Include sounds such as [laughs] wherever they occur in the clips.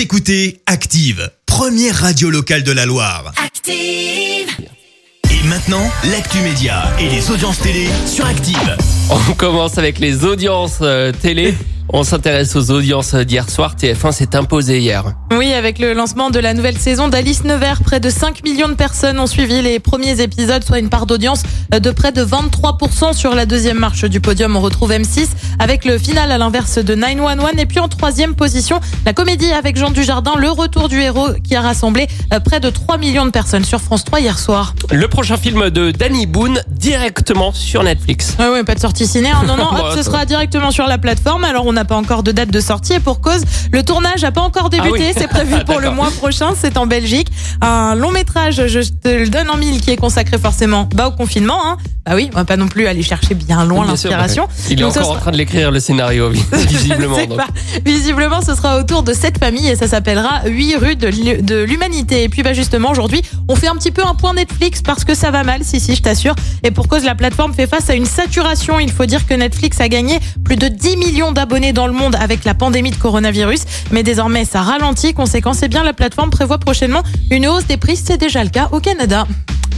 Vous écoutez Active, première radio locale de la Loire. Active. Et maintenant, l'actu média et les audiences télé sur Active. On commence avec les audiences euh, télé. On s'intéresse aux audiences d'hier soir. TF1 s'est imposé hier. Oui, avec le lancement de la nouvelle saison d'Alice Nevers, près de 5 millions de personnes ont suivi les premiers épisodes, soit une part d'audience de près de 23% sur la deuxième marche du podium. On retrouve M6 avec le final à l'inverse de 911 et puis en troisième position, la comédie avec Jean Dujardin, le retour du héros qui a rassemblé euh, près de 3 millions de personnes sur France 3 hier soir. Le prochain film de Danny Boone directement sur Netflix. Ouais, ouais, pas de sortie ciné. hein. Non, non, [laughs] hop, Bah, ce ça sera directement sur la plateforme. Alors, on n'a pas encore de date de sortie et pour cause, le tournage n'a pas encore débuté. Ah oui. C'est prévu [laughs] pour le mois prochain. C'est en Belgique. Un long métrage, je te le donne en mille, qui est consacré forcément bah, au confinement. Hein. Bah oui, on va pas non plus aller chercher bien loin l'inspiration. Il est Donc, encore en train de l'écrire le scénario, [laughs] visiblement. Visiblement, ce sera autour de cette famille et ça s'appellera 8 rues de l'humanité. Et puis, bah, justement, aujourd'hui, on fait un petit peu un point Netflix parce que ça va mal, si, si, je t'assure. Et pour cause, la plateforme fait face à une saturation. Il faut dire que Netflix a gagné plus de 10 millions d'abonnés dans le monde avec la pandémie de coronavirus. Mais désormais, ça ralentit. Conséquence, eh bien, la plateforme prévoit prochainement une hausse des prix. C'est déjà le cas au Canada.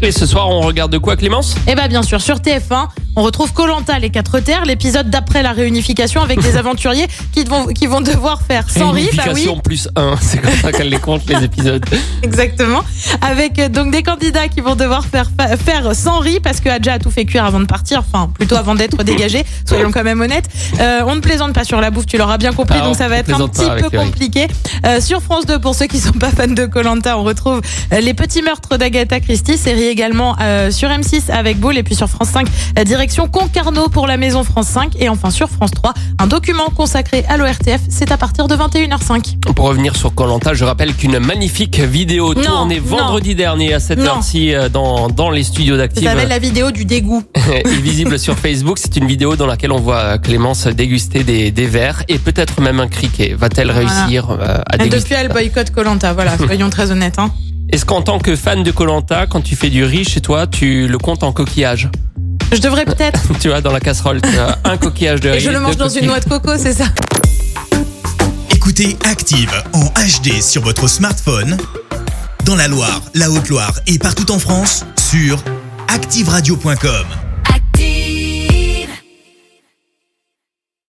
Et ce soir, on regarde de quoi, Clémence Et bah bien sûr, sur TF1, on retrouve Colanta les quatre terres, l'épisode d'après la réunification avec des [laughs] aventuriers qui vont, qui vont devoir faire sans rire. Bah oui, Réunification plus 1. [laughs] C'est comme ça qu'elle les compte, les épisodes. [laughs] exactement. Avec euh, donc des candidats qui vont devoir faire, fa- faire sans riz parce que Adja a tout fait cuire avant de partir, enfin plutôt avant d'être dégagé, soyons quand même honnêtes. Euh, on ne plaisante pas sur la bouffe, tu l'auras bien compris, Ah, donc on ça va être un petit peu compliqué. Euh, sur France 2, pour ceux qui sont pas fans de Colanta, on retrouve les petits meurtres d'Agatha Christie, série également euh, sur M6 avec Boule et puis sur France 5, la direction Concarneau pour la maison France 5 et enfin sur France 3, un document consacré à l'ORTF, c'est à partir de 21h05. Pour revenir sur Colanta, je rappelle qu'une magnifique vidéo Non, tournée non. vendredi dernier à cette heure-ci euh, dans, dans les studios Ça d'Active s'appelle la vidéo du dégoût. [laughs] est visible sur Facebook. C'est une vidéo dans laquelle on voit Clémence déguster des, des verres et peut-être même un criquet. Va-t-elle Voilà. réussir euh, à Elle, déguster depuis, elle boycotte Colanta. Voilà, [laughs] soyons très honnêtes. Hein. Est-ce qu'en tant que fan de Colanta, quand tu fais du riz chez toi, tu le comptes en coquillage Je devrais peut-être. [laughs] Tu vois, dans la casserole, tu as un coquillage de riz. Et je le mange dans une noix de coco, c'est ça. Écoutez Active en HD sur votre smartphone, dans la Loire, la Haute-Loire et partout en France, sur activeradio.com.